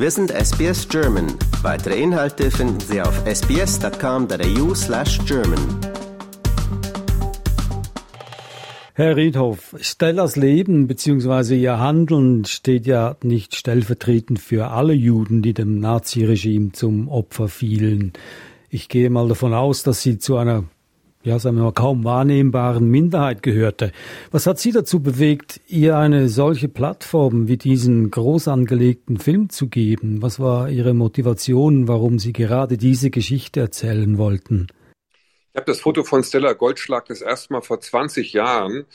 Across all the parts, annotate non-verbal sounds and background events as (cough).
Wir sind SBS German. Weitere Inhalte finden Sie auf sbs.com.au slash German. Herr Riedhoff, Stellas Leben bzw. ihr Handeln steht ja nicht stellvertretend für alle Juden, die dem Naziregime zum Opfer fielen. Ich gehe mal davon aus, dass sie zu einer ja, sagen wir mal, kaum wahrnehmbaren Minderheit gehörte. Was hat Sie dazu bewegt, ihr eine solche Plattform wie diesen groß angelegten Film zu geben? Was war Ihre Motivation, warum Sie gerade diese Geschichte erzählen wollten? Ich habe das Foto von Stella Goldschlag das erste Mal vor 20 Jahren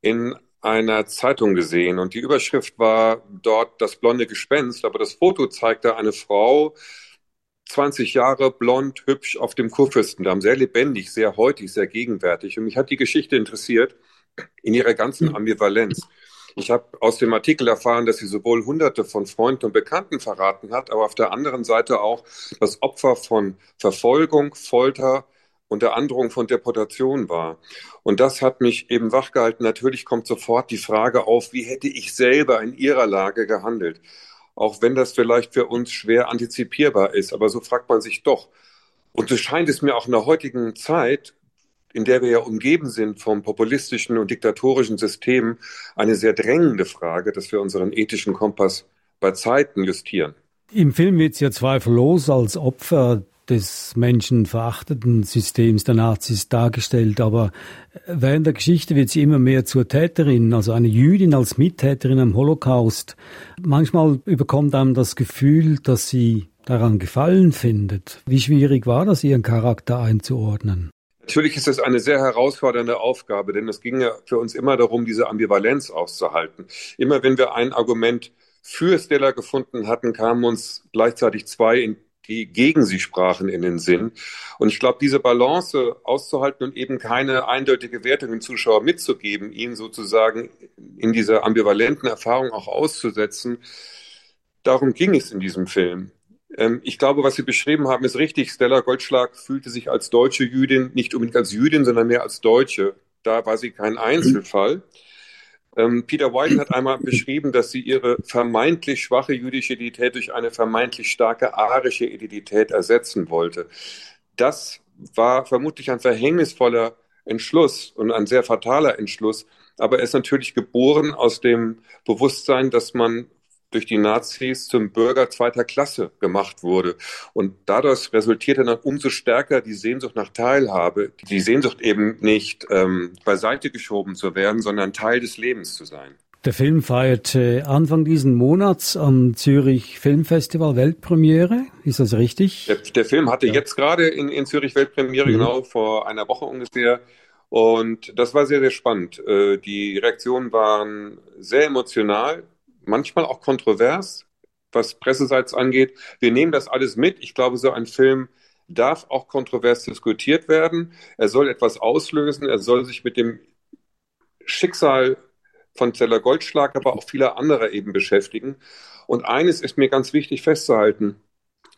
in einer Zeitung gesehen und die Überschrift war dort das blonde Gespenst, aber das Foto zeigte eine Frau, 20 Jahre, blond, hübsch auf dem Kurfürstendamm, sehr lebendig, sehr heutig, sehr gegenwärtig. Und mich hat die Geschichte interessiert in ihrer ganzen hm. Ambivalenz. Ich habe aus dem Artikel erfahren, dass sie sowohl Hunderte von Freunden und Bekannten verraten hat, aber auf der anderen Seite auch das Opfer von Verfolgung, Folter und der Androhung von Deportation war. Und das hat mich eben wachgehalten. Natürlich kommt sofort die Frage auf, wie hätte ich selber in ihrer Lage gehandelt? Auch wenn das vielleicht für uns schwer antizipierbar ist. Aber so fragt man sich doch. Und so scheint es mir auch in der heutigen Zeit, in der wir ja umgeben sind vom populistischen und diktatorischen System, eine sehr drängende Frage, dass wir unseren ethischen Kompass bei Zeiten justieren. Im Film wird sie ja zweifellos als Opfer des menschenverachteten Systems der Nazis dargestellt, aber während der Geschichte wird sie immer mehr zur Täterin, also eine Jüdin als Mittäterin am Holocaust. Manchmal überkommt einem das Gefühl, dass sie daran Gefallen findet. Wie schwierig war das, ihren Charakter einzuordnen? Natürlich ist es eine sehr herausfordernde Aufgabe, denn es ging ja für uns immer darum, diese Ambivalenz auszuhalten. Immer wenn wir ein Argument für Stella gefunden hatten, kamen uns gleichzeitig zwei in die gegen sie sprachen, in den Sinn. Und ich glaube, diese Balance auszuhalten und eben keine eindeutige Wertung dem Zuschauer mitzugeben, ihn sozusagen in dieser ambivalenten Erfahrung auch auszusetzen, darum ging es in diesem Film. Ähm, ich glaube, was Sie beschrieben haben, ist richtig. Stella Goldschlag fühlte sich als deutsche Jüdin, nicht unbedingt als Jüdin, sondern mehr als Deutsche. Da war sie kein Einzelfall. Mhm. Ähm, Peter White hat einmal beschrieben, dass sie ihre vermeintlich schwache jüdische Identität durch eine vermeintlich starke arische Identität ersetzen wollte. Das war vermutlich ein verhängnisvoller Entschluss und ein sehr fataler Entschluss, aber er ist natürlich geboren aus dem Bewusstsein, dass man durch die Nazis zum Bürger zweiter Klasse gemacht wurde. Und dadurch resultierte dann umso stärker die Sehnsucht nach Teilhabe, die Sehnsucht eben nicht ähm, beiseite geschoben zu werden, sondern Teil des Lebens zu sein. Der Film feiert äh, Anfang diesen Monats am Zürich Filmfestival Weltpremiere. Ist das richtig? Der, der Film hatte ja. jetzt gerade in, in Zürich Weltpremiere, mhm. genau vor einer Woche ungefähr. Und das war sehr, sehr spannend. Äh, die Reaktionen waren sehr emotional manchmal auch kontrovers, was Presseseits angeht. Wir nehmen das alles mit. Ich glaube, so ein Film darf auch kontrovers diskutiert werden. Er soll etwas auslösen. Er soll sich mit dem Schicksal von Zeller Goldschlag, aber auch vieler anderer eben beschäftigen. Und eines ist mir ganz wichtig festzuhalten.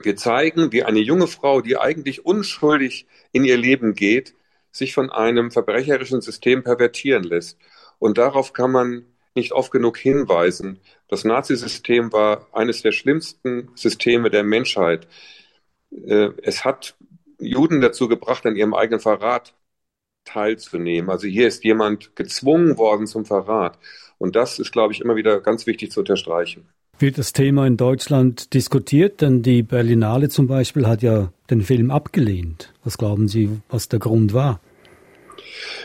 Wir zeigen, wie eine junge Frau, die eigentlich unschuldig in ihr Leben geht, sich von einem verbrecherischen System pervertieren lässt. Und darauf kann man nicht oft genug hinweisen. Das Nazisystem war eines der schlimmsten Systeme der Menschheit. Äh, es hat Juden dazu gebracht, an ihrem eigenen Verrat teilzunehmen. Also hier ist jemand gezwungen worden zum Verrat. Und das ist, glaube ich, immer wieder ganz wichtig zu unterstreichen. Wird das Thema in Deutschland diskutiert? Denn die Berlinale zum Beispiel hat ja den Film abgelehnt. Was glauben Sie, was der Grund war?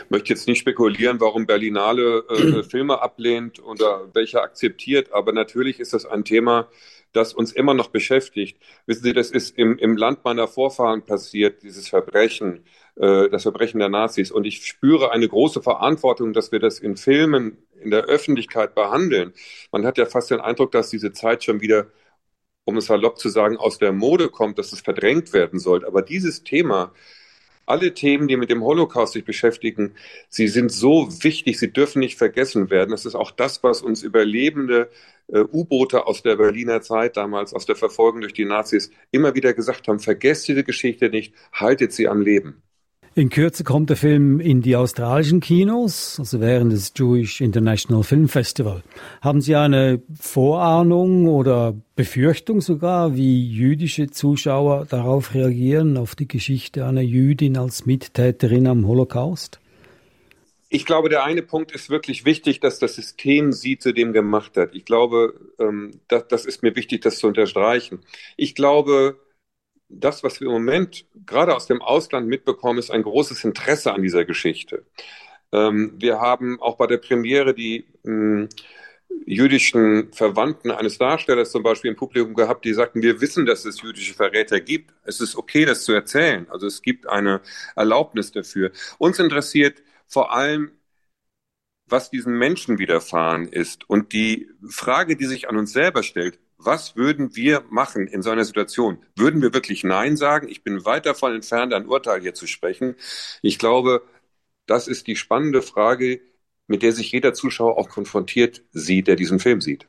Möchte jetzt nicht spekulieren, warum Berlinale äh, (clears throat) Filme ablehnt oder welche akzeptiert, aber natürlich ist das ein Thema, das uns immer noch beschäftigt. Wissen Sie, das ist im, im Land meiner Vorfahren passiert, dieses Verbrechen, äh, das Verbrechen der Nazis. Und ich spüre eine große Verantwortung, dass wir das in Filmen, in der Öffentlichkeit behandeln. Man hat ja fast den Eindruck, dass diese Zeit schon wieder um es salopp zu sagen, aus der Mode kommt, dass es verdrängt werden soll. Aber dieses Thema alle Themen, die mit dem Holocaust sich beschäftigen, sie sind so wichtig, sie dürfen nicht vergessen werden. Das ist auch das, was uns überlebende äh, U-Boote aus der Berliner Zeit damals, aus der Verfolgung durch die Nazis, immer wieder gesagt haben, vergesst diese Geschichte nicht, haltet sie am Leben. In Kürze kommt der Film in die australischen Kinos, also während des Jewish International Film Festival. Haben Sie eine Vorahnung oder Befürchtung sogar, wie jüdische Zuschauer darauf reagieren, auf die Geschichte einer Jüdin als Mittäterin am Holocaust? Ich glaube, der eine Punkt ist wirklich wichtig, dass das System sie zu dem gemacht hat. Ich glaube, ähm, das, das ist mir wichtig, das zu unterstreichen. Ich glaube, das, was wir im Moment gerade aus dem Ausland mitbekommen, ist ein großes Interesse an dieser Geschichte. Ähm, wir haben auch bei der Premiere die ähm, jüdischen Verwandten eines Darstellers zum Beispiel im Publikum gehabt, die sagten, wir wissen, dass es jüdische Verräter gibt. Es ist okay, das zu erzählen. Also es gibt eine Erlaubnis dafür. Uns interessiert vor allem, was diesen Menschen widerfahren ist. Und die Frage, die sich an uns selber stellt, was würden wir machen in so einer Situation? Würden wir wirklich Nein sagen? Ich bin weit davon entfernt, ein Urteil hier zu sprechen. Ich glaube, das ist die spannende Frage, mit der sich jeder Zuschauer auch konfrontiert sieht, der diesen Film sieht.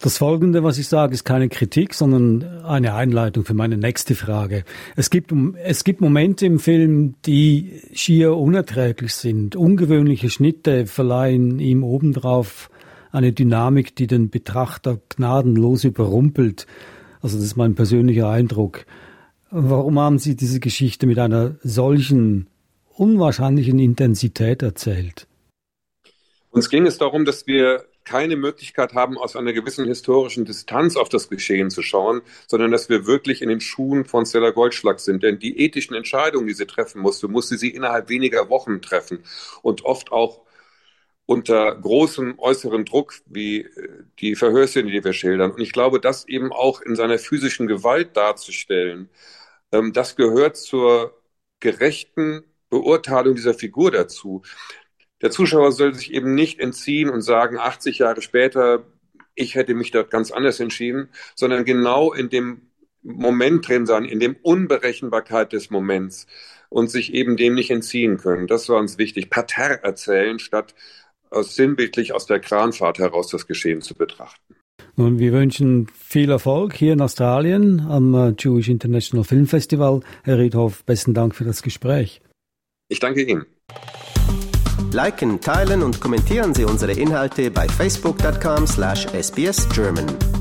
Das Folgende, was ich sage, ist keine Kritik, sondern eine Einleitung für meine nächste Frage. Es gibt, es gibt Momente im Film, die schier unerträglich sind. Ungewöhnliche Schnitte verleihen ihm obendrauf eine Dynamik, die den Betrachter gnadenlos überrumpelt. Also das ist mein persönlicher Eindruck. Warum haben Sie diese Geschichte mit einer solchen unwahrscheinlichen Intensität erzählt? Uns ging es darum, dass wir keine Möglichkeit haben, aus einer gewissen historischen Distanz auf das Geschehen zu schauen, sondern dass wir wirklich in den Schuhen von Stella Goldschlag sind. Denn die ethischen Entscheidungen, die sie treffen musste, musste sie innerhalb weniger Wochen treffen und oft auch unter großem äußeren Druck, wie äh, die Verhörszene, die wir schildern. Und ich glaube, das eben auch in seiner physischen Gewalt darzustellen, ähm, das gehört zur gerechten Beurteilung dieser Figur dazu. Der Zuschauer soll sich eben nicht entziehen und sagen, 80 Jahre später, ich hätte mich dort ganz anders entschieden, sondern genau in dem Moment drin sein, in dem Unberechenbarkeit des Moments und sich eben dem nicht entziehen können. Das war uns wichtig. Parterre erzählen, statt sinnbildlich aus der Kranfahrt heraus das Geschehen zu betrachten. Nun, wir wünschen viel Erfolg hier in Australien am äh, Jewish International Film Festival. Herr Riedhoff, besten Dank für das Gespräch. Ich danke Ihnen. Liken, teilen und kommentieren Sie unsere Inhalte bei facebook.com/sbsgerman.